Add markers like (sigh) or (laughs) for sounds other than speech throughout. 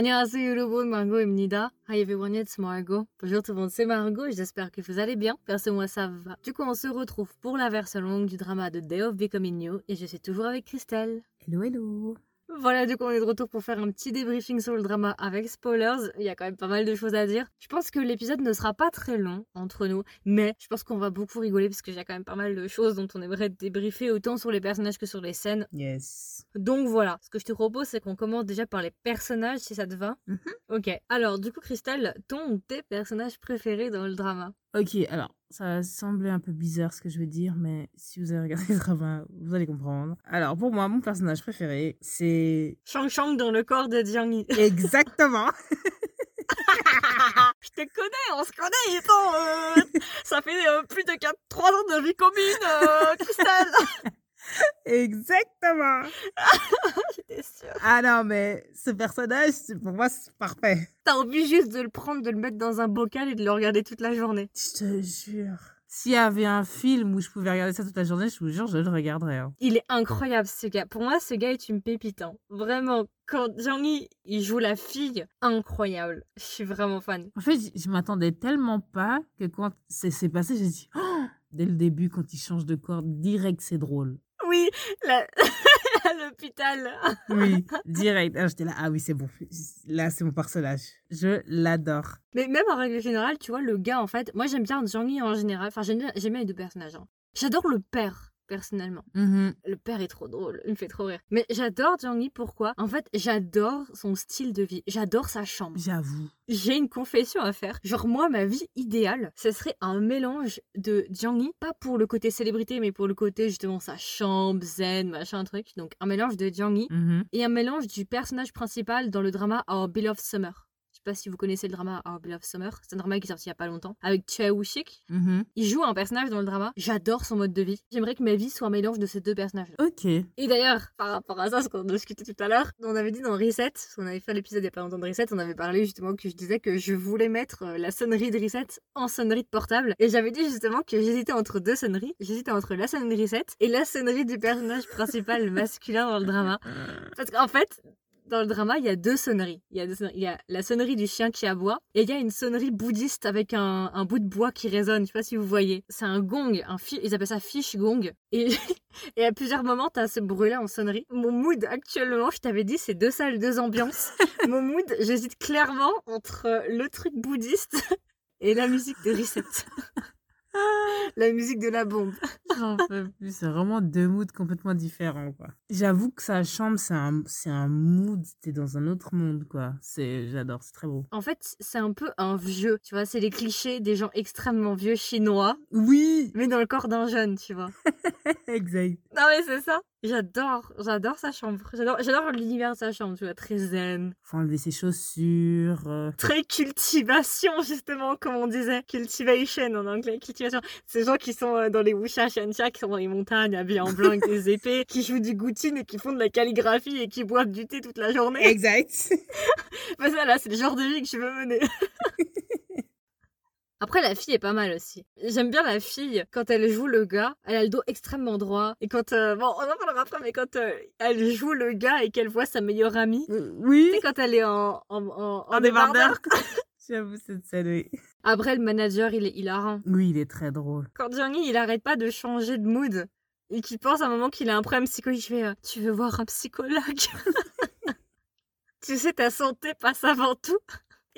Annyeonghaseyo, Margot Mnida. Hi everyone, it's Margot. Bonjour tout le monde, c'est Margot. J'espère que vous allez bien. Perso, moi ça va. Du coup, on se retrouve pour la version longue du drama de Day of Becoming New et je suis toujours avec Christelle. Hello, hello. Voilà, du coup, on est de retour pour faire un petit débriefing sur le drama avec spoilers. Il y a quand même pas mal de choses à dire. Je pense que l'épisode ne sera pas très long entre nous, mais je pense qu'on va beaucoup rigoler parce qu'il y a quand même pas mal de choses dont on aimerait débriefer autant sur les personnages que sur les scènes. Yes. Donc voilà, ce que je te propose, c'est qu'on commence déjà par les personnages si ça te va. Mhm. Ok, alors du coup, Christelle, ton ou tes personnages préférés dans le drama? Ok, alors, ça va sembler un peu bizarre ce que je vais dire, mais si vous avez regardé (laughs) le drama, vous allez comprendre. Alors, pour moi, mon personnage préféré, c'est... Shang Shang dans le corps de Jiang Exactement. (laughs) (laughs) Je te connais, on se connaît, Ethan euh, Ça fait euh, plus de 4, 3 ans de vie commune, euh, Christelle (laughs) Exactement (laughs) J'étais sûre. Ah non, mais ce personnage, pour moi, c'est parfait. T'as envie juste de le prendre, de le mettre dans un bocal et de le regarder toute la journée. Je te jure. S'il y avait un film où je pouvais regarder ça toute la journée, je vous jure, je le regarderais. hein. Il est incroyable ce gars. Pour moi, ce gars est une pépite. hein. Vraiment, quand Jiang il joue la fille, incroyable. Je suis vraiment fan. En fait, j- je m'attendais tellement pas que quand c'est c'est passé, j'ai dit... Oh Dès le début, quand il change de corps, direct, c'est drôle. Oui, la- (laughs) à l'hôpital. Oui, (laughs) direct. Ah, J'étais là, ah oui, c'est bon. Là, c'est mon personnage. Je l'adore. Mais même en règle générale, tu vois, le gars, en fait, moi j'aime bien Jiang en général. Enfin, j'aime bien, j'aime bien les deux personnages. hein. J'adore le père, personnellement. Mhm. Le père est trop drôle, il me fait trop rire. Mais j'adore Jiang pourquoi? En fait, j'adore son style de vie. J'adore sa chambre. J'avoue. J'ai une confession à faire. Genre, moi, ma vie idéale, ce serait un mélange de Jiang Yi, pas pour le côté célébrité, mais pour le côté justement sa chambre, zen, machin, truc. Donc, un mélange de Jiang Yi Mhm. et un mélange du personnage principal dans le drama Our Beloved Summer. Je sais pas si vous connaissez le drama Our Beloved Summer. C'est un drama qui est sorti il y a pas longtemps avec Choi Woo-shik. Mhm. Il joue un personnage dans le drama. J'adore son mode de vie. J'aimerais que ma vie soit un mélange de ces deux personnages. Ok. Et d'ailleurs, par rapport à ça, ce qu'on discutait tout à l'heure, on avait dit dans Reset, parce qu'on avait fait l'épisode il y a pas longtemps de Reset, on avait parlé justement que je disais que je voulais mettre euh, la sonnerie de Reset en sonnerie de portable. Et j'avais dit justement que j'hésitais entre deux sonneries. J'hésitais entre la sonnerie Reset et la sonnerie du personnage principal masculin dans le drama. (laughs) Parce qu'en fait, dans le drama, il y a deux sonneries. Il y a, deux sonneries. Il y a la sonnerie du chien qui aboie et il y a une sonnerie bouddhiste avec un, un bout de bois qui résonne. Je sais pas si vous voyez. C'est un gong, un fi- ils appellent ça fish gong. Et, (laughs) et à plusieurs moments, t'as ce bruit-là en sonnerie. Mon mood actuellement, je t'avais dit, c'est deux salles, deux ambiances. (laughs) Mon mood, j'hésite clairement entre le truc bouddhiste (laughs) et la musique de Reset. La musique de la bombe. J'en peux plus. C'est vraiment deux moods complètement différents, quoi. J'avoue que sa chambre, c'est un, c'est un mood. T'es dans un autre monde, quoi. C'est, j'adore. C'est très beau. En fait, c'est un peu un vieux, tu vois, c'est les clichés des gens extrêmement vieux chinois, Oui! mais dans le corps d'un jeune, tu vois. (laughs) Exact. Non mais c'est ça. J'adore, j'adore sa chambre. J'adore, j'adore l'univers de sa chambre, tu vois, très zen. Faut enlever ses chaussures. euh, Très cultivation, justement, comme on disait. Cultivation en anglais, cultivation. Ces gens qui sont euh, dans les wuxia, xianxia, qui sont dans les montagnes, habillés en blanc avec des (laughs) épées, qui jouent du goutine et qui font de la calligraphie et qui boivent du thé toute la journée. Exact. (laughs) Bah ça là, c'est le genre de vie que je veux mener. (laughs) Après, la fille est pas mal aussi. J'aime bien la fille quand elle joue le gars. Elle a le dos extrêmement droit. Et quand, euh, bon, on en parlera après, mais quand euh, elle joue le gars et qu'elle voit sa meilleure amie. Euh, oui. Tu sais, quand elle est en, en, en, En débardeur. (laughs) J'avoue, cette scène, oui. Après, le manager, il est hilarant. Oui, il est très drôle. Quand Jiang il arrête pas de changer de mood. Et qu'il pense à un moment qu'il a un problème psychologique, je euh, Tu veux voir un psychologue? (laughs) Tu sais, ta santé passe avant tout.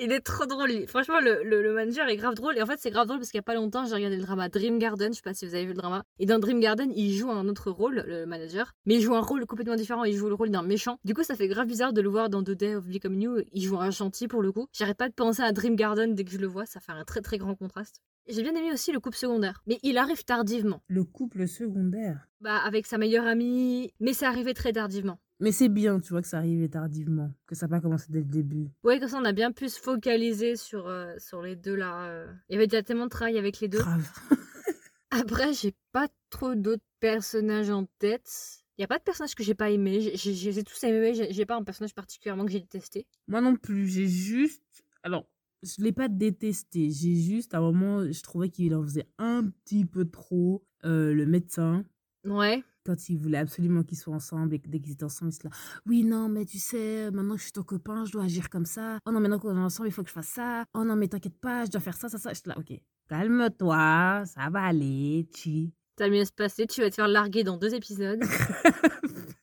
Il est trop drôle. Franchement, le, le, le manager est grave drôle. Et en fait, c'est grave drôle parce qu'il y a pas longtemps, j'ai regardé le drama Dream Garden. Je sais pas si vous avez vu le drama. Et dans Dream Garden, il joue un autre rôle, le manager. Mais il joue un rôle complètement différent. Il joue le rôle d'un méchant. Du coup, ça fait grave bizarre de le voir dans The Day of Becoming You. Il joue un gentil pour le coup. J'arrête pas de penser à Dream Garden dès que je le vois. Ça fait un très très grand contraste. J'ai bien aimé aussi le couple secondaire. Mais il arrive tardivement. Le couple secondaire. Bah, avec sa meilleure amie. Mais c'est arrivé très tardivement. Mais c'est bien, tu vois, que ça arrive tardivement. Que ça n'a pas commencé dès le début. Ouais, comme ça, on a bien pu se focaliser sur, euh, sur les deux là. euh. Il y avait déjà tellement de travail avec les deux. Grave. (laughs) Après, j'ai pas trop d'autres personnages en tête. Il y a pas de personnage que j'ai pas aimé. J'ai- j'ai- Je les ai tous aimés. J'ai j'ai pas un personnage particulièrement que j'ai détesté. Moi non plus, j'ai juste. Alors, je l'ai pas détesté. J'ai juste, à un moment, je trouvais qu'il en faisait un petit peu trop. euh, le médecin. Ouais. Quand il voulait absolument qu'ils soient ensemble et que dès qu'ils étaient ensemble, il se là, oui, non, mais tu sais, maintenant que je suis ton copain, je dois agir comme ça. Oh non, maintenant qu'on est ensemble, il faut que je fasse ça. Oh non, mais t'inquiète pas, je dois faire ça, ça, ça. Je suis là, ok, calme-toi, ça va aller, chi. Ça va mieux se passer, tu vas te faire larguer dans deux épisodes. (laughs)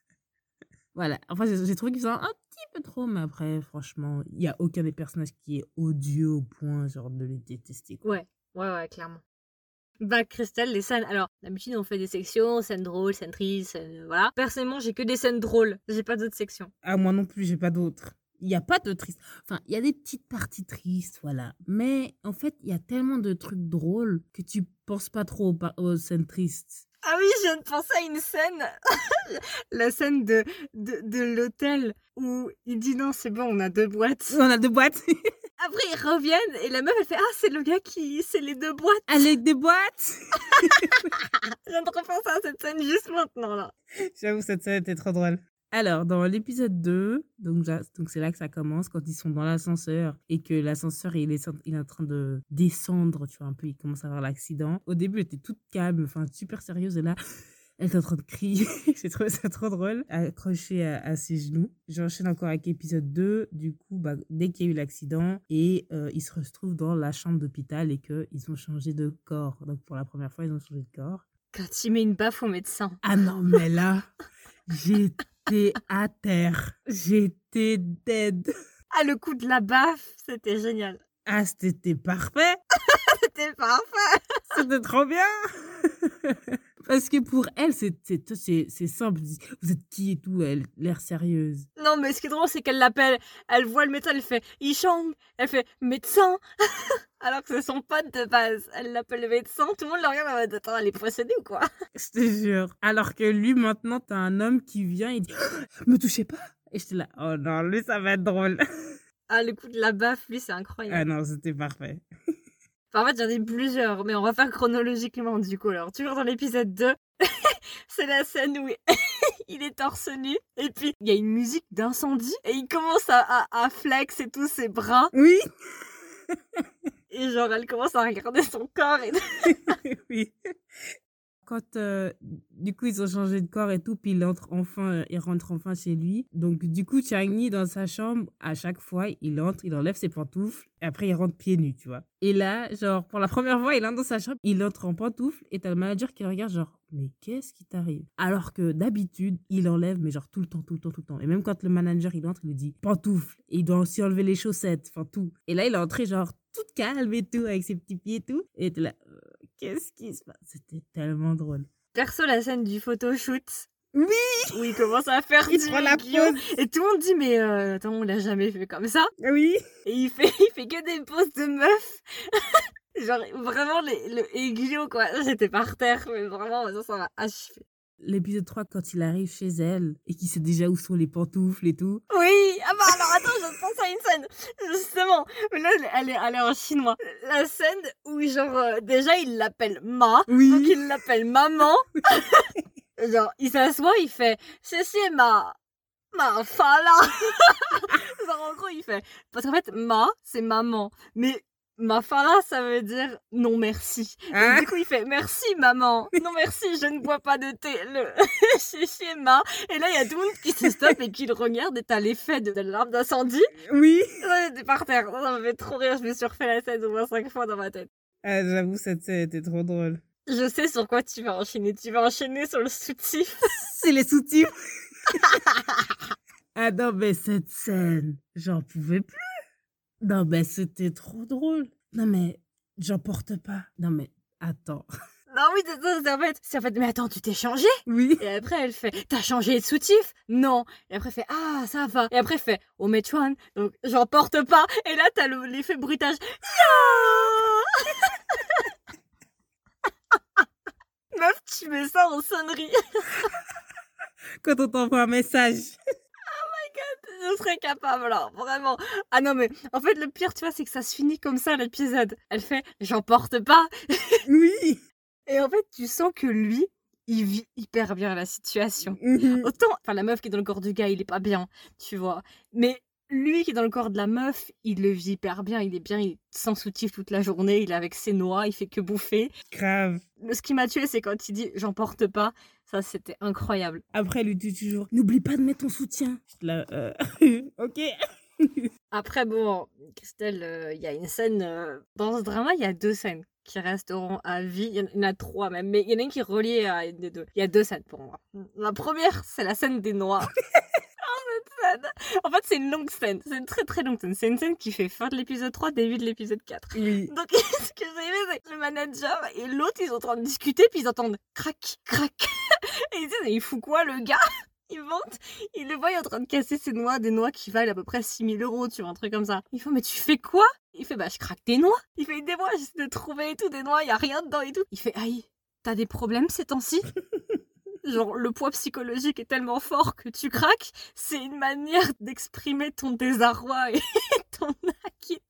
voilà, enfin, j'ai trouvé qu'ils faisaient un petit peu trop, mais après, franchement, il n'y a aucun des personnages qui est odieux au point, genre, de les détester. quoi. Ouais, ouais, ouais, clairement. Bah, Christelle, les scènes. Alors, d'habitude, on fait des sections, scènes drôles, scènes tristes, scènes- voilà. Personnellement, j'ai que des scènes drôles. J'ai pas d'autres sections. Ah, moi non plus, j'ai pas d'autres. Il n'y a pas de triste. Enfin, il y a des petites parties tristes, voilà. Mais en fait, il y a tellement de trucs drôles que tu penses pas trop aux, aux scènes tristes. Ah oui, je viens de penser à une scène. (laughs) La scène de, de, de l'hôtel où il dit non, c'est bon, on a deux boîtes. On a deux boîtes. (laughs) Après, ils reviennent et la meuf, elle fait Ah, c'est le gars qui. C'est les deux boîtes. Avec des boîtes. (laughs) (laughs) Je viens de repenser à cette scène juste maintenant, là. J'avoue, cette scène était trop drôle. Alors, dans l'épisode 2, donc donc c'est là que ça commence, quand ils sont dans l'ascenseur et que l'ascenseur, il est, il est en train de descendre, tu vois, un peu, il commence à avoir l'accident. Au début, elle était toute calme, enfin, super sérieuse, et là, elle est en train de crier. (laughs) J'ai trouvé ça trop drôle, accrochée à, à ses genoux. J'enchaîne encore avec épisode 2. Du coup, bah, dès qu'il y a eu l'accident, et euh, ils se retrouvent dans la chambre d'hôpital et qu'ils ont changé de corps. Donc, pour la première fois, ils ont changé de corps. Quand il met une baffe au médecin. Ah non, mais là, j'étais à terre. J'étais dead. Ah, le coup de la baffe, c'était génial. Ah, c'était parfait. (laughs) C'était parfait. C'était trop bien. (laughs) Parce que pour elle, c'est c'est- c'est- c'est simple. Vous êtes qui et tout Elle a l'air sérieuse. Non, mais ce qui est drôle, c'est qu'elle l'appelle. Elle voit le médecin, elle fait Ishang. Elle fait médecin. (laughs) Alors que c'est son pote de base. Elle l'appelle le médecin. Tout le monde le regarde en mode Attends, elle est possédée ou quoi? Je te jure. Alors que lui, maintenant, t'as un homme qui vient et dit Me touchez pas. Et j'étais là Oh non, lui, ça va être drôle. Ah, le coup de la baffe, lui, c'est Ah incroyable. non, c'était parfait. Enfin, en fait, j'en ai plusieurs, mais on va faire chronologiquement du coup. Alors, toujours dans l'épisode 2, (laughs) c'est la scène où (laughs) il est torse nu, et puis il y a une musique d'incendie, et il commence à, à, à flex et tout ses bras, Oui. et genre, elle commence à regarder son corps, et (laughs) oui. Quand euh, du coup ils ont changé de corps et tout, puis il entre enfin, euh, il rentre enfin chez lui. Donc du coup Chang-Yi dans sa chambre, à chaque fois il entre, il enlève ses pantoufles, et après il rentre pieds nus, tu vois. Et là, genre pour la première fois, il entre dans sa chambre, il entre en pantoufles, et t'as le manager qui regarde genre mais qu'est-ce qui t'arrive? Alors que d'habitude il enlève mais genre tout le temps, tout le temps, tout le temps. Et même quand le manager il entre, il lui dit pantoufles, et il doit aussi enlever les chaussettes, enfin tout. Et là il est entré genre toute calme et tout avec ses petits pieds et tout, et là. Qu'est-ce qui se passe? C'était tellement drôle. perso, la scène du photoshoot. Oui Où il commence à faire Il du prend la pause. Et tout le monde dit, mais euh, attends, on l'a jamais fait comme ça. Oui. Et il fait, il fait que des poses de meuf. (laughs) Genre, vraiment, les, le aiguillon, quoi. J'étais par terre, mais vraiment, ça, ça m'a achevé. L'épisode 3, quand il arrive chez elle et qu'il sait déjà où sont les pantoufles et tout. Oui, ah bah alors attends, je pense à une scène, justement. Mais là, elle est, elle est en chinois. La scène où, genre, euh, déjà, il l'appelle Ma. Oui. Donc, il l'appelle maman. (laughs) genre, il s'assoit, il fait Ceci est ma. Ma fala. (laughs) genre, en gros, il fait. Parce qu'en fait, Ma, c'est maman. Mais. Ma fala, ça veut dire non merci. Et Hein du coup, il fait merci maman. Non merci, je ne bois pas de thé. Le (laughs) chichi ma. Et là, il y a tout le monde qui se stoppe et qui le regarde et t'as l'effet de, de l'arme d'incendie. Oui. Ouais, par terre. Ça m'a fait trop rire. Je me suis refait la scène au moins cinq fois dans ma tête. Ah, J'avoue, cette scène était trop drôle. Je sais sur quoi tu vas enchaîner. Tu vas enchaîner sur le soutif. (laughs) C'est les sous-titres. (laughs) ah non, mais cette scène, j'en pouvais plus. Non, mais c'était trop drôle. Non, mais j'en porte pas. Non, mais attends. (laughs) Non, oui, c'est en fait. C'est en fait, mais attends, tu t'es changé? Oui. Et après, elle fait, t'as changé de soutif? Non. Et après, elle fait, ah, ça va. Et après, elle fait, oh, Mechuan, donc j'en porte pas. Et là, t'as le- l'effet bruitage. Ya (laughs) Meuf, tu mets ça en sonnerie. (laughs) Quand on t'envoie un message. Je serais capable, alors, vraiment. Ah non, mais en fait, le pire, tu vois, c'est que ça se finit comme ça, l'épisode. Elle fait, j'en porte pas. (laughs) Oui. Et en fait, tu sens que lui, il vit hyper bien la situation. Mhm. Autant, enfin, la meuf qui est dans le corps du gars, il est pas bien, tu vois. Mais lui qui est dans le corps de la meuf, il le vit hyper bien, il est bien, il est sans soutif toute la journée, il est avec ses noix, il fait que bouffer. Grave. Ce qui m'a tué, c'est quand il dit j'en porte pas. Ça, c'était incroyable. Après, elle lui dit toujours N'oublie pas de mettre ton soutien. Là, euh, (laughs) ok. (laughs) Après, bon, Christelle, euh, il y a une scène. euh, dans ce drama, il y a deux scènes qui resteront à vie. Il y en a trois même, mais il y en a une qui est reliée à une des deux. Il y a deux scènes pour moi. La première, c'est la scène des noix. (laughs) En fait, c'est une longue scène. C'est une très très longue scène. C'est une scène qui fait fin de l'épisode 3, début de l'épisode 4. Oui. Donc, ce que j'ai aimé, c'est que le manager et l'autre, ils sont en train de discuter, puis ils entendent crac, crac. (laughs) Et ils disent, mais il fout quoi, le gars? (laughs) Il monte, il le voit, il est en train de casser ses noix, des noix qui valent à peu près 6000 euros, tu vois, un truc comme ça. Il fait, mais tu fais quoi? Il fait, bah, je craque des noix. Il fait, des noix, j'essaie de trouver et tout, des noix, il y a rien dedans et tout. Il fait, aïe, t'as des problèmes ces temps-ci? Genre, le poids psychologique est tellement fort que tu craques. C'est une manière d'exprimer ton désarroi et (laughs) ton inquiétude.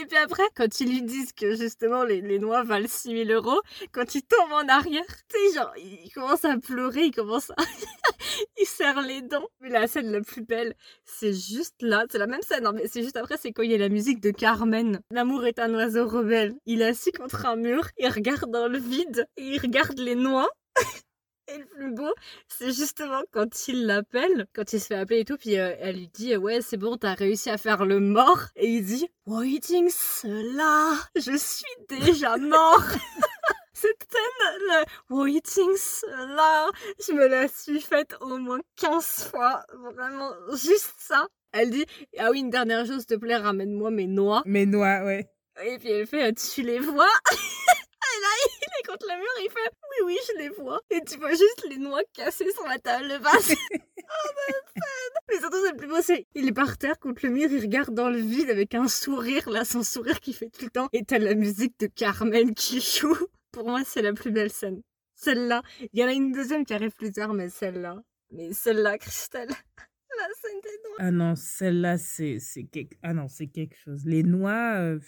Et puis après, quand ils lui disent que justement les, les noix valent 6000 euros, quand il tombe en arrière, tu sais, genre, il commence à pleurer, il commence à. (laughs) il serre les dents. Mais la scène la plus belle, c'est juste là. C'est la même scène, hein, mais c'est juste après, c'est quand il y a la musique de Carmen. L'amour est un oiseau rebelle. Il est assis contre un mur, il regarde dans le vide et il regarde les noix. (laughs) (laughs) Et le plus beau, c'est justement quand il l'appelle, quand il se fait appeler et tout, puis euh, elle lui dit euh, ouais c'est bon t'as réussi à faire le mort, et il dit waiting cela, je suis déjà mort. (laughs) Cette scène, le waiting cela, je me la suis faite au moins 15 fois, vraiment juste ça. Elle dit ah oui une dernière chose s'il te plaît ramène-moi mes noix. Mes noix, ouais. Et puis elle fait, tu les vois (laughs) Et là, il est contre le mur, il fait, oui, oui, je les vois. Et tu vois juste les noix cassées sur la table basse. (laughs) oh, ma scène Mais surtout, c'est le plus beau, c'est, il est par terre contre le mur, il regarde dans le vide avec un sourire, là, son sourire qui fait tout le temps. Et t'as la musique de Carmen qui joue. Pour moi, c'est la plus belle scène. Celle-là. Il y en a une deuxième qui arrive plus tard, mais celle-là. Mais celle-là, Christelle. (laughs) La scène des noix. Ah non, celle-là, c'est c'est quelque... Ah non, c'est quelque chose. Les noix, euh,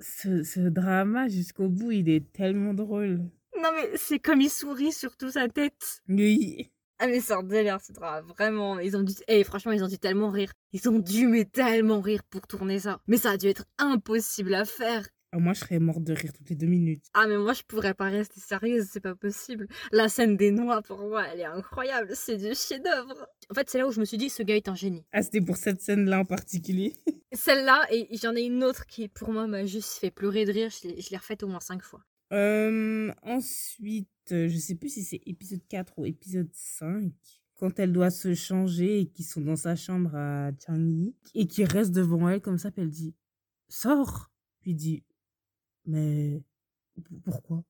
ce, ce drama jusqu'au bout, il est tellement drôle. Non, mais c'est comme il sourit sur toute sa tête. Oui. Ah mais c'est un délire ce drame, vraiment. Ils ont dû, eh franchement ils ont dû tellement rire. Ils ont dû mais tellement rire pour tourner ça. Mais ça a dû être impossible à faire. Ah, moi, je serais morte de rire toutes les deux minutes. Ah mais moi je pourrais pas rester sérieuse, c'est pas possible. La scène des noix pour moi elle est incroyable, c'est du chef-d'œuvre. En fait c'est là où je me suis dit ce gars est un génie. Ah, c'était pour cette scène-là en particulier. (laughs) Celle-là et j'en ai une autre qui pour moi m'a juste fait pleurer de rire. Je l'ai refaite au moins cinq fois. Euh, ensuite, euh, je sais plus si c'est épisode 4 ou épisode 5, quand elle doit se changer et qu'ils sont dans sa chambre à Changi et qui reste devant elle comme ça, puis elle dit Sors Puis il dit Mais pourquoi?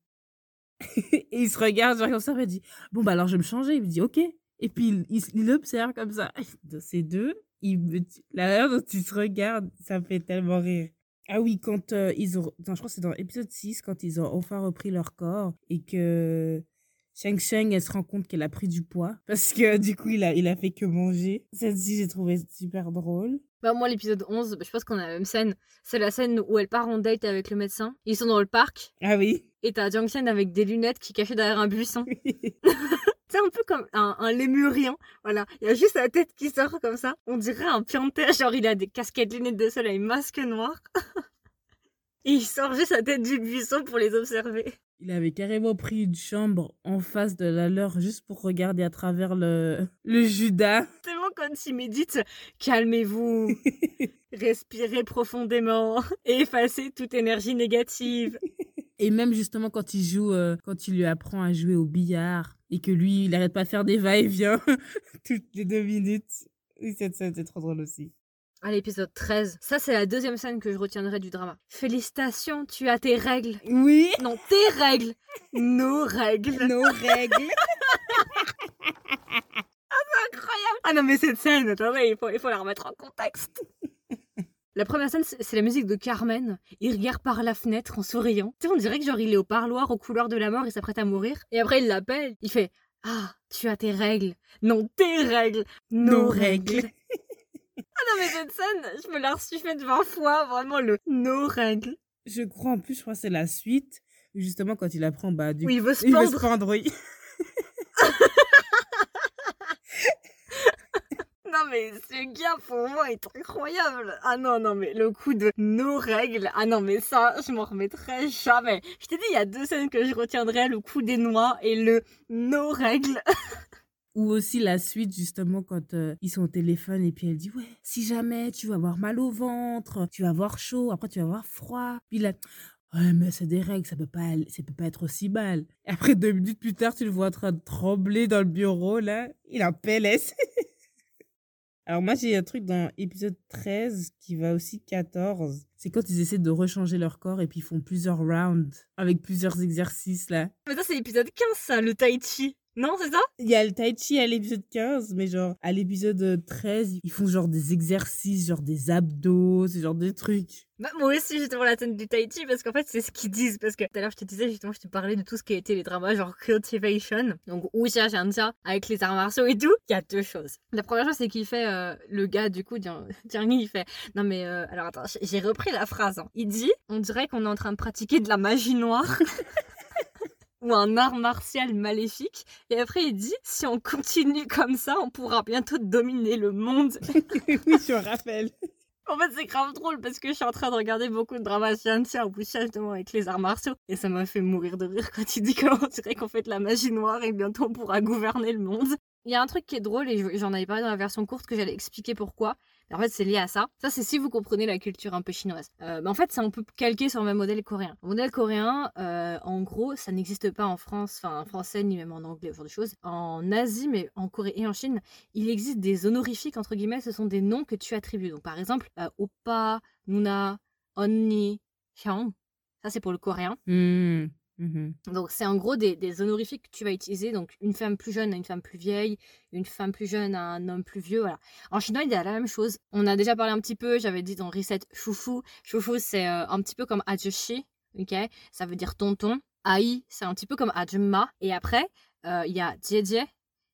(laughs) Et il se regarde genre comme ça, elle dit Bon, bah alors je vais me changer. Il me dit Ok. Et puis il, il, il l'observe comme ça. (laughs) Ces deux, il la manière dont ils se regardent, ça me fait tellement rire. Ah oui, quand euh, ils ont... Je crois que c'est dans l'épisode 6, quand ils ont enfin repris leur corps et que Sheng Sheng, elle se rend compte qu'elle a pris du poids parce que du coup, il a, il a fait que manger. Celle-ci, j'ai trouvé super drôle. Bah moi l'épisode 11, bah, je pense qu'on a la même scène. C'est la scène où elle part en date avec le médecin. Ils sont dans le parc Ah oui. et t'as Jiang Chen avec des lunettes qui cachées derrière un buisson. (laughs) C'est un peu comme un, un lémurien. Voilà. Il y a juste la tête qui sort comme ça. On dirait un pianter. Genre, il a des casquettes, lunettes de soleil, masque noir. Et (laughs) il sort juste la tête du buisson pour les observer. Il avait carrément pris une chambre en face de la leur juste pour regarder à travers le, le Judas. Tellement quand il médite, calmez-vous, (laughs) respirez profondément, et (laughs) effacez toute énergie négative. (laughs) Et même justement quand il joue, euh, quand il lui apprend à jouer au billard et que lui, il arrête pas de faire des va-et-vient toutes les deux minutes. Oui, cette scène, c'est trop drôle aussi. À l'épisode 13, ça c'est la deuxième scène que je retiendrai du drama. Félicitations, tu as tes règles. Oui, Non, tes règles. Nos règles. nos règles. (laughs) incroyable. Ah non, mais cette scène, attendez, il faut, il faut la remettre en contexte. (laughs) La première scène, c'est c'est la musique de Carmen. Il regarde par la fenêtre en souriant. Tu sais, on dirait que genre il est au parloir, au couloir de la mort, il s'apprête à mourir. Et après, il l'appelle. Il fait Ah, tu as tes règles. Non, tes règles. Nos, Nos règles. règles. Ah non, mais cette scène, je me la reçue faite 20 fois. Vraiment, le nos règles. Je crois en plus, je crois que c'est la suite. Justement, quand il apprend, bah, du Où il veut se il veut se pendre. pendre, oui. (laughs) Non, mais ce gars, pour moi, est incroyable. Ah non, non, mais le coup de nos règles. Ah non, mais ça, je m'en remettrai jamais. Je t'ai dit, il y a deux scènes que je retiendrai, le coup des noix et le nos règles. (laughs) Ou aussi la suite, justement, quand euh, ils sont au téléphone et puis elle dit Ouais, si jamais tu vas avoir mal au ventre, tu vas avoir chaud, après tu vas avoir froid. Puis là, Ouais, mais c'est des règles, ça peut pas, ça peut pas être aussi mal. Et après, deux minutes plus tard, tu le vois en train de trembler dans le bureau, là. Il en PLS. (laughs) Alors moi, j'ai un truc dans épisode 13 qui va aussi 14. C'est quand ils essaient de rechanger leur corps et puis ils font plusieurs rounds avec plusieurs exercices, là. Mais ça, c'est l'épisode 15, ça, le tai chi. Non, c'est ça? Il y a le tai chi à l'épisode 15, mais genre à l'épisode 13, ils font genre des exercices, genre des abdos, ce genre de trucs. Bah, moi aussi, j'étais pour la scène du tai chi parce qu'en fait, c'est ce qu'ils disent. Parce que tout à l'heure, je te disais, justement, je te parlais de tout ce qui a été les dramas, genre Cultivation, donc Wuxia Jianjia, avec les arts martiaux et tout? Il y a deux choses. La première chose, c'est qu'il fait, euh, le gars, du coup, Jiang (laughs) il fait, non mais, euh, alors attends, j'ai repris la phrase. Hein. Il dit, on dirait qu'on est en train de pratiquer de la magie noire. Ou un art martial maléfique. Et après, il dit, si on continue comme ça, on pourra bientôt dominer le monde. (laughs) oui, je me rappelle. En fait, c'est grave drôle parce que je suis en train de regarder beaucoup de dramas scientifiques au justement avec les arts martiaux. Et ça m'a fait mourir de rire quand il dit qu'on dirait qu'on fait de la magie noire et bientôt on pourra gouverner le monde. Il y a un truc qui est drôle et j'en avais parlé dans la version courte que j'allais expliquer pourquoi. En fait, c'est lié à ça. Ça, c'est si vous comprenez la culture un peu chinoise. Euh, en fait, c'est un peu calqué sur le modèle coréen. Le modèle coréen, euh, en gros, ça n'existe pas en France, enfin en français ni même en anglais, ce genre de choses. En Asie, mais en Corée et en Chine, il existe des honorifiques entre guillemets. Ce sont des noms que tu attribues. Donc, par exemple, euh, oppa, nuna, onni, hyang. Ça, c'est pour le coréen. Mmh. Mmh donc c'est en gros des, honorifiques que tu vas utiliser, donc une femme plus jeune à une femme plus vieille, une femme plus jeune à un homme plus vieux, voilà. En chinois, il y a la même chose. On a déjà parlé un petit peu, j'avais dit dans Reset Chouchou. Chouchou, c'est euh, un petit peu comme Ajushi, ok? Ça veut dire tonton. Ai, c'est un petit peu comme Ajumma. Et après, euh, il y a Jie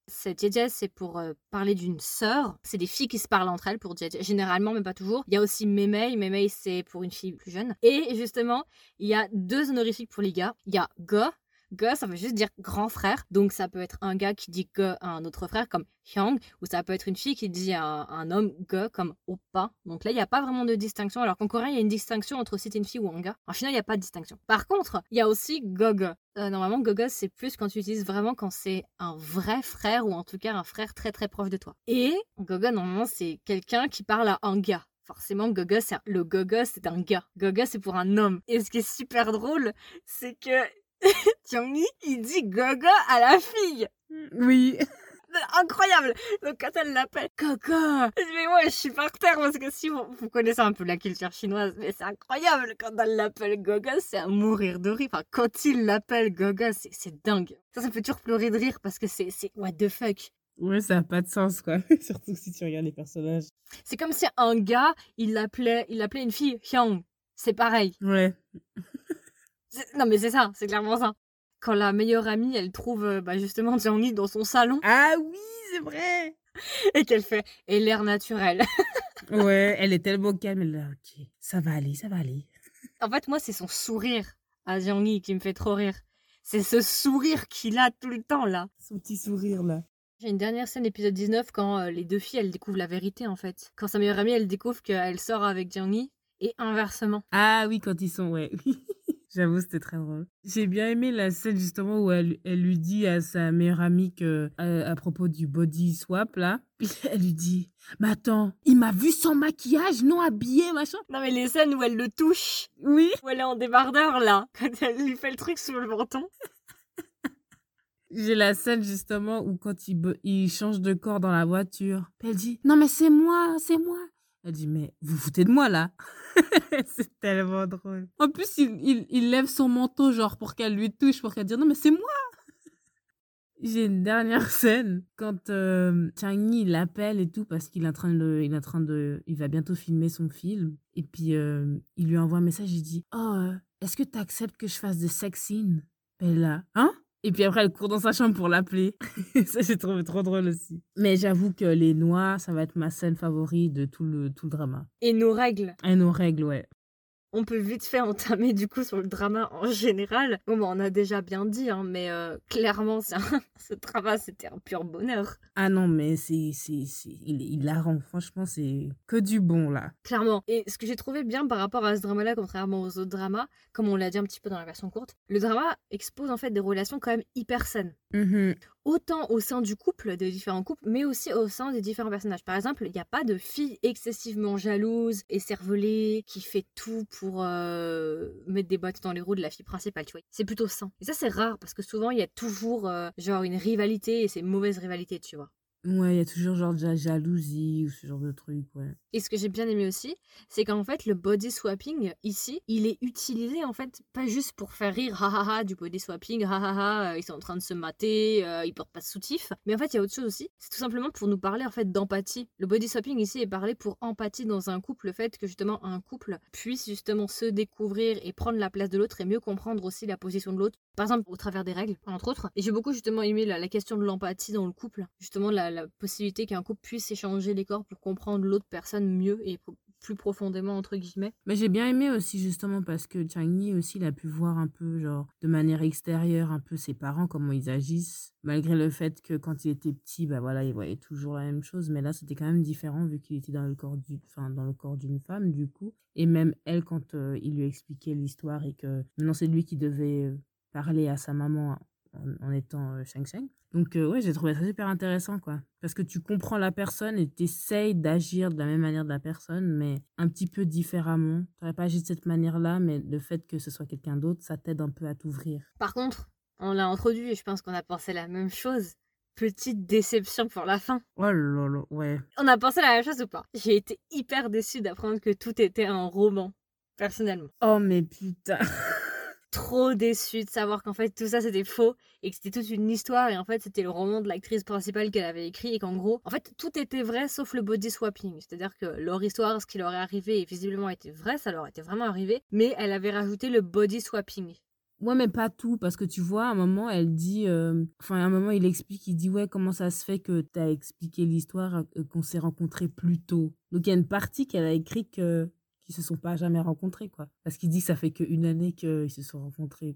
c'est Jie c'est pour euh, parler d'une sœur. C'est des filles qui se parlent entre elles pour Jie Généralement, mais pas toujours. Il y a aussi Memei. Memei, c'est pour une fille plus jeune. Et justement, il y a deux honorifiques pour les gars. Il y a Go, Go, ça veut juste dire grand frère. Donc ça peut être un gars qui dit Go à un autre frère comme Hyang, ou ça peut être une fille qui dit à un, homme Go comme Oppa. Donc là, il n'y a pas vraiment de distinction. Alors qu'en coréen, il y a une distinction entre si c'est une fille ou un gars. En chinois, il n'y a pas de distinction. Par contre, il y a aussi Gogo. Euh, normalement, Gogo, c'est plus quand tu utilises vraiment quand c'est un vrai frère, ou en tout cas un frère très très proche de toi. Et Gogo, normalement, c'est quelqu'un qui parle à un gars forcément Gogo c'est le Gogo c'est un gars Gogo c'est pour un homme et ce qui est super drôle c'est que (laughs) Tiangmi, il dit Gogo à la fille. Oui. Incroyable. Donc quand elle l'appelle Gogo, mais ouais, je suis par terre parce que si vous, connaissez un peu la culture chinoise, mais c'est incroyable quand elle l'appelle Gogo, c'est à mourir de rire. Enfin, quand il l'appelle Gogo, c'est dingue. Ça, ça me fait toujours pleurer de rire parce que c'est what the fuck. Ouais, ça n'a pas de sens, quoi. (laughs) Surtout si tu regardes les personnages. C'est comme si un gars, il l'appelait, il appelait une fille Hyang. C'est pareil. Ouais. Non, mais c'est ça, c'est clairement ça. Quand la meilleure amie, elle trouve euh, bah, justement Jiangli dans son salon. Ah oui, c'est vrai Et qu'elle fait et l'air naturel. (laughs) ouais, elle est tellement calme. Elle là, ok, ça va aller, ça va aller. En fait, moi, c'est son sourire à Jiangli qui me fait trop rire. C'est ce sourire qu'il a tout le temps, là. Son petit sourire, là. J'ai une dernière scène, épisode 19, quand euh, les deux filles, elles découvrent la vérité, en fait. Quand sa meilleure amie, elle découvre qu'elle sort avec Jiangli, et inversement. Ah oui, quand ils sont, ouais. (laughs) J'avoue, c'était très drôle. J'ai bien aimé la scène justement où elle, elle lui dit à sa meilleure amie que, à, propos du body swap là, puis (laughs) elle lui dit Mais attends, il m'a vu sans maquillage, non habillé, machin. Non, mais les scènes où elle le touche. Oui. Où elle est en débardeur là, (laughs) quand elle lui fait le truc sous le menton. (laughs) J'ai la scène justement où quand il, il change de corps dans la voiture, elle dit Non, mais c'est moi, c'est moi. Elle dit, mais vous foutez de moi là. (laughs) C'est tellement drôle. En plus, il, il, lève son manteau, genre, pour qu'elle lui touche, pour qu'elle dise, non, mais c'est moi. J'ai une dernière scène. Quand euh, Changi l'appelle et tout parce qu'il est en train de, il est en train de, il va bientôt filmer son film. Et puis euh, il lui envoie un message. Il dit, oh, euh, est-ce que tu acceptes que je fasse des sex scenes Elle là, hein? Et puis après, elle court dans sa chambre pour l'appeler. (laughs) ça, j'ai trouvé trop drôle aussi. Mais j'avoue que les noix, ça va être ma scène favorite de tout le, tout le drama. Et nos règles. Et nos règles, ouais. On peut vite fait entamer du coup sur le drama en général. Bon, bah, on a déjà bien dit, hein, mais euh, clairement, (laughs) ce drama, c'était un pur bonheur. Ah non, mais c'est, c'est, il est hilarant. Franchement, c'est que du bon là. Clairement. Et ce que j'ai trouvé bien par rapport à ce drama-là, contrairement aux autres dramas, comme on l'a dit un petit peu dans la version courte, le drama expose en fait des relations quand même hyper saines. Mmh autant au sein du couple, des différents couples, mais aussi au sein des différents personnages. Par exemple, il n'y a pas de fille excessivement jalouse et cervelée qui fait tout pour euh, mettre des bottes dans les roues de la fille principale, tu vois. C'est plutôt sain. Et ça, c'est rare parce que souvent, il y a toujours euh, genre une rivalité et c'est mauvaise rivalité, tu vois. Ouais, il y a toujours genre de la jalousie ou ce genre de truc, ouais. Et ce que j'ai bien aimé aussi, c'est qu'en fait, le body swapping, ici, il est utilisé, en fait, pas juste pour faire rire, ha du body swapping, ha, euh, ils sont en train de se mater, euh, ils portent pas de soutif. Mais en fait, il y a autre chose aussi, c'est tout simplement pour nous parler, en fait, d'empathie. Le body swapping, ici, est parlé pour empathie dans un couple, le fait que, justement, un couple puisse, justement, se découvrir et prendre la place de l'autre et mieux comprendre aussi la position de l'autre. Par exemple, au travers des règles, entre autres. Et j'ai beaucoup, justement, aimé la, la question de l'empathie dans le couple. Justement, la, la possibilité qu'un couple puisse échanger les corps pour comprendre l'autre personne mieux et plus profondément entre guillemets. Mais j'ai bien aimé aussi justement parce que Chang-Yi aussi il a pu voir un peu genre de manière extérieure un peu ses parents comment ils agissent. Malgré le fait que quand il était petit bah voilà il voyait toujours la même chose. Mais là c'était quand même différent vu qu'il était dans le corps du enfin dans le corps d'une femme du coup. Et même elle quand euh, il lui expliquait l'histoire et que maintenant c'est lui qui devait euh, parler à sa maman en, étant euh, Shang Shang. Donc, euh, ouais, j'ai trouvé ça super intéressant, quoi. Parce que tu comprends la personne et tu essayes d'agir de la même manière de la personne, mais un petit peu différemment. Tu n'aurais pas agi de cette manière-là, mais le fait que ce soit quelqu'un d'autre, ça t'aide un peu à t'ouvrir. Par contre, on l'a introduit et je pense qu'on a pensé la même chose. Petite déception pour la fin. Oh là là, ouais. On a pensé la même chose ou pas? J'ai été hyper déçue d'apprendre que tout était un roman, personnellement. Oh mais putain (laughs) trop déçue de savoir qu'en fait tout ça c'était faux et que c'était toute une histoire et en fait c'était le roman de l'actrice principale qu'elle avait écrit et qu'en gros en fait tout était vrai sauf le body swapping c'est à dire que leur histoire ce qui leur est arrivé et visiblement était vrai ça leur était vraiment arrivé mais elle avait rajouté le body swapping Ouais, mais pas tout, parce que tu vois, à un moment, elle dit. Euh, enfin, à un moment, il explique, il dit Ouais, comment ça se fait que tu as expliqué l'histoire, euh, qu'on s'est rencontrés plus tôt? Donc, il y a une partie qu'elle a écrit que qui se sont pas jamais rencontrés, quoi. Parce qu'il dit que ça fait qu'une année qu'ils se sont rencontrés.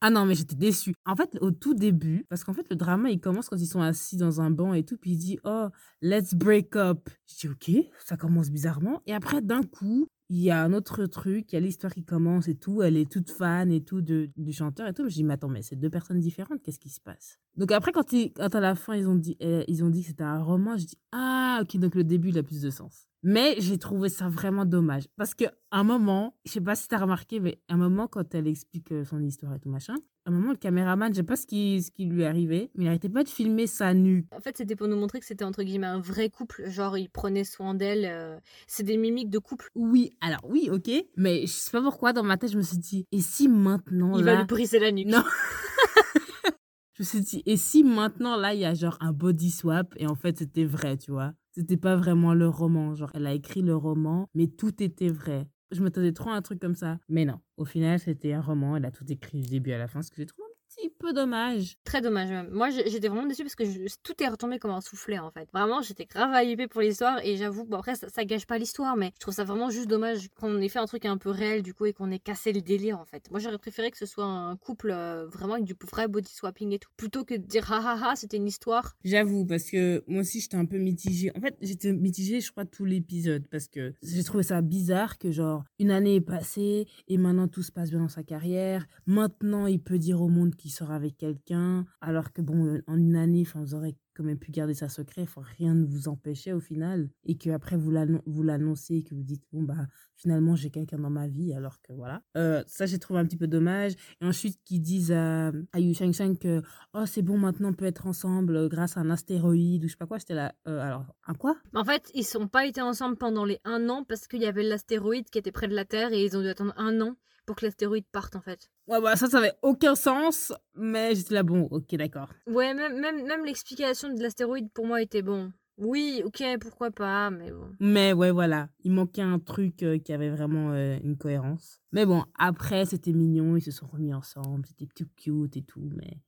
Ah non, mais j'étais déçue. En fait, au tout début, parce qu'en fait, le drama, il commence quand ils sont assis dans un banc et tout, puis il dit, oh, let's break up. Je dis, ok, ça commence bizarrement. Et après, d'un coup, il y a un autre truc, il y a l'histoire qui commence et tout, elle est toute fan et tout de, du chanteur et tout. Je dis, mais attends, mais c'est deux personnes différentes, qu'est-ce qui se passe? Donc après, quand, quand à la fin, ils ont dit, eh, ils ont dit que c'était un roman, je dis, ah, ok, donc le début, il a plus de sens. Mais j'ai trouvé ça vraiment dommage. Parce qu'à un moment, je sais pas si tu as remarqué, mais à un moment, quand elle explique euh, son histoire et tout machin, à un moment, le caméraman, je sais pas ce qui, ce qui lui est arrivé, mais il n'arrêtait pas de filmer sa nuque. En fait, c'était pour nous montrer que c'était entre guillemets un vrai couple. Genre, il prenait soin d'elle. Euh, c'est des mimiques de couple. Oui, alors oui, ok. Mais je sais pas pourquoi, dans ma tête, je me suis dit, et si maintenant. Il va lui briser la nuque. Non. (laughs) je me suis dit, et si maintenant, là, il y a genre un body swap, et en fait, c'était vrai, tu vois c'était pas vraiment le roman. Genre, elle a écrit le roman, mais tout était vrai. Je m'attendais trop à un truc comme ça. Mais non, au final, c'était un roman. Elle a tout écrit du début à la fin, ce que j'ai trouvé petit peu dommage. Très dommage même. Moi j'étais vraiment déçue parce que tout est retombé comme un soufflet en fait. Vraiment j'étais grave hypée pour l'histoire et j'avoue, bon après ça, gâche pas l'histoire mais je trouve ça vraiment juste dommage qu'on ait fait un truc un peu réel du coup et qu'on ait cassé le délire en fait. Moi j'aurais préféré que ce soit un couple euh, vraiment avec du vrai body swapping et tout plutôt que de dire ha ha ha c'était une histoire. J'avoue parce que moi aussi j'étais un peu mitigée. En fait j'étais mitigée je crois tout l'épisode parce que j'ai trouvé ça bizarre que genre une année est passée et maintenant tout se passe bien dans sa carrière. Maintenant il peut dire au monde qu'il sort avec quelqu'un, alors que bon, en une année, enfin, vous aurez quand même pu garder ça secret, faut rien ne vous empêchait au final, et que après vous l'annoncez, que vous dites, bon, bah, finalement, j'ai quelqu'un dans ma vie, alors que voilà. Euh, ça, j'ai trouvé un petit peu dommage. Et ensuite, qu'ils disent à, à Yu Shang que, oh, c'est bon, maintenant, on peut être ensemble euh, grâce à un astéroïde, ou je sais pas quoi, j'étais là, euh, alors, un quoi? En fait, ils sont pas été ensemble pendant les un an parce qu'il y avait l'astéroïde qui était près de la Terre et ils ont dû attendre un an pour que l'astéroïde parte en fait. Ouais, bah ça, ça avait aucun sens, mais j'étais là, bon, ok, d'accord. Ouais, même, même, même l'explication de l'astéroïde pour moi était bon. Oui, ok, pourquoi pas, mais bon. Mais ouais, voilà, il manquait un truc euh, qui avait vraiment euh, une cohérence. Mais bon, après, c'était mignon, ils se sont remis ensemble, c'était tout cute et tout, mais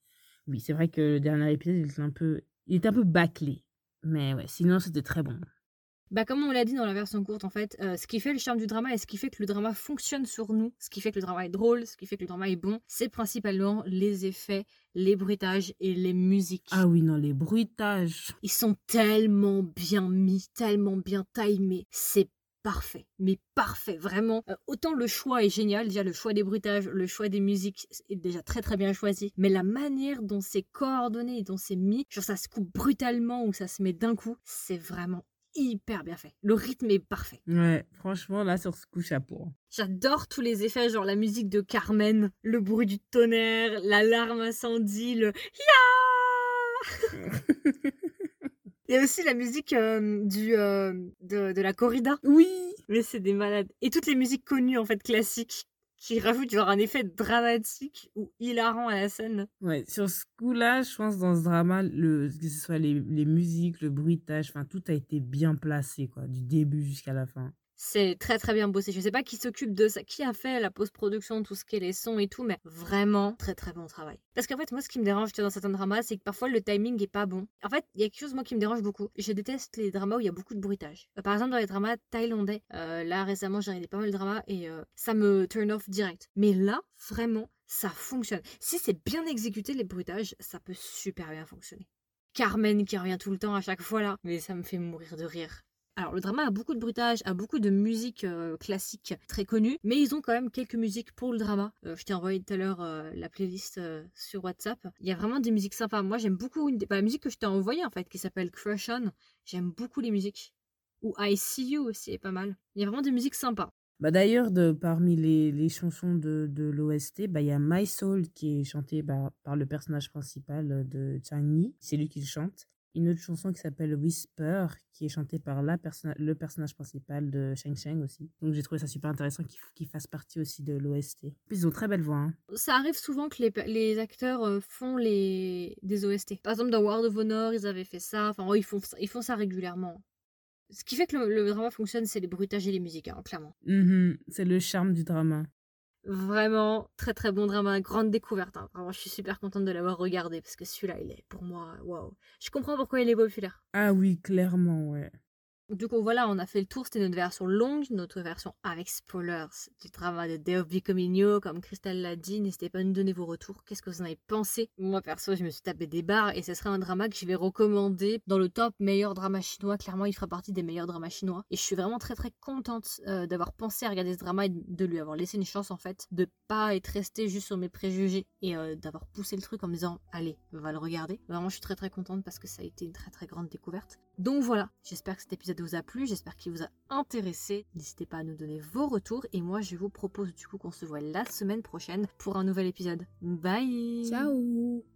oui, c'est vrai que le dernier épisode, il était un peu, il était un peu bâclé. Mais ouais, sinon, c'était très bon. Bah comme on l'a dit dans la version courte en fait, euh, ce qui fait le charme du drama et ce qui fait que le drama fonctionne sur nous, ce qui fait que le drama est drôle, ce qui fait que le drama est bon, c'est principalement les effets, les bruitages et les musiques. Ah oui, non, les bruitages. Ils sont tellement bien mis, tellement bien timés. C'est parfait, mais parfait, vraiment. Euh, autant le choix est génial, déjà le choix des bruitages, le choix des musiques est déjà très très bien choisi, mais la manière dont c'est coordonné, dont c'est mis, genre ça se coupe brutalement ou ça se met d'un coup, c'est vraiment hyper bien fait. Le rythme est parfait. Ouais, franchement, là, sur ce coup, chapeau. J'adore tous les effets, genre la musique de Carmen, le bruit du tonnerre, l'alarme incendie, le Ya (laughs) Il y a aussi la musique euh, du, euh, de, de la corrida. Oui Mais c'est des malades. Et toutes les musiques connues, en fait, classiques qui rajoute genre un effet dramatique ou hilarant à la scène. Ouais, sur ce coup-là, je pense dans ce drama, le, que ce soit les, les musiques, le bruitage, enfin tout a été bien placé, quoi, du début jusqu'à la fin. C'est très très bien bossé. Je sais pas qui s'occupe de ça, qui a fait la post-production, tout ce qui est les sons et tout, mais vraiment très très bon travail. Parce qu'en fait, moi, ce qui me dérange dans certains dramas, c'est que parfois le timing est pas bon. En fait, il y a quelque chose moi qui me dérange beaucoup. Je déteste les dramas où il y a beaucoup de bruitage. Euh, par exemple, dans les dramas thaïlandais, euh, là récemment, j'ai regardé pas mal de dramas et euh, ça me turn off direct. Mais là, vraiment, ça fonctionne. Si c'est bien exécuté les bruitages, ça peut super bien fonctionner. Carmen qui revient tout le temps à chaque fois là, mais ça me fait mourir de rire. Alors le drama a beaucoup de bruitage, a beaucoup de musique euh, classique très connue, mais ils ont quand même quelques musiques pour le drama. Euh, je t'ai envoyé tout à l'heure euh, la playlist sur WhatsApp. Il y a vraiment des musiques sympas. Moi j'aime beaucoup. Bah, la musique que je t'ai envoyée en fait, qui s'appelle Crush On. J'aime beaucoup les musiques. Ou I See You aussi est pas mal. Il y a vraiment des musiques sympas. Bah d'ailleurs, parmi les, les chansons de, de l'OST, bah, il y a My Soul qui est chanté bah, par le personnage principal de Chang Yi. C'est lui qui le chante une autre chanson qui s'appelle Whisper, qui est chantée par la le personnage principal de Sheng Sheng aussi. Donc j'ai trouvé ça super intéressant qu'il fasse partie aussi de l'OST. Ils ont très belle voix. Hein. Ça arrive souvent que les, les acteurs euh, font les des OST. Par exemple dans World of Honor, ils avaient fait ça. Enfin, ils, font, ils font ça régulièrement. Ce qui fait que le, drama fonctionne, c'est les bruitages et les musiques, hein, clairement. Mm-hmm. c'est le charme du drama. Vraiment, très très bon drama, grande découverte. Hein. Vraiment, je suis super contente de l'avoir regardé parce que celui-là, il est pour moi, waouh. Je comprends pourquoi il est populaire. Ah oui, clairement, ouais. Du coup, voilà, on a fait le tour. C'était notre version longue, notre version avec spoilers du drama de Day of Becoming. Comme Christelle l'a dit, n'hésitez pas à nous donner vos retours. Qu'est-ce que vous en avez pensé? Moi, perso, je me suis tapé des barres et ce serait un drama que je vais recommander dans le top meilleur drama chinois. Clairement, il fera partie des meilleurs dramas chinois. Et je suis vraiment très très contente euh, d'avoir pensé à regarder ce drama et de lui avoir laissé une chance en fait. De pas être resté juste sur mes préjugés et euh, d'avoir poussé le truc en me disant, allez, on va le regarder. Vraiment, je suis très très contente parce que ça a été une très très grande découverte. Donc voilà, j'espère que cet épisode vous a plu, j'espère qu'il vous a intéressé. N'hésitez pas à nous donner vos retours et moi je vous propose du coup qu'on se voit la semaine prochaine pour un nouvel épisode. Bye Ciao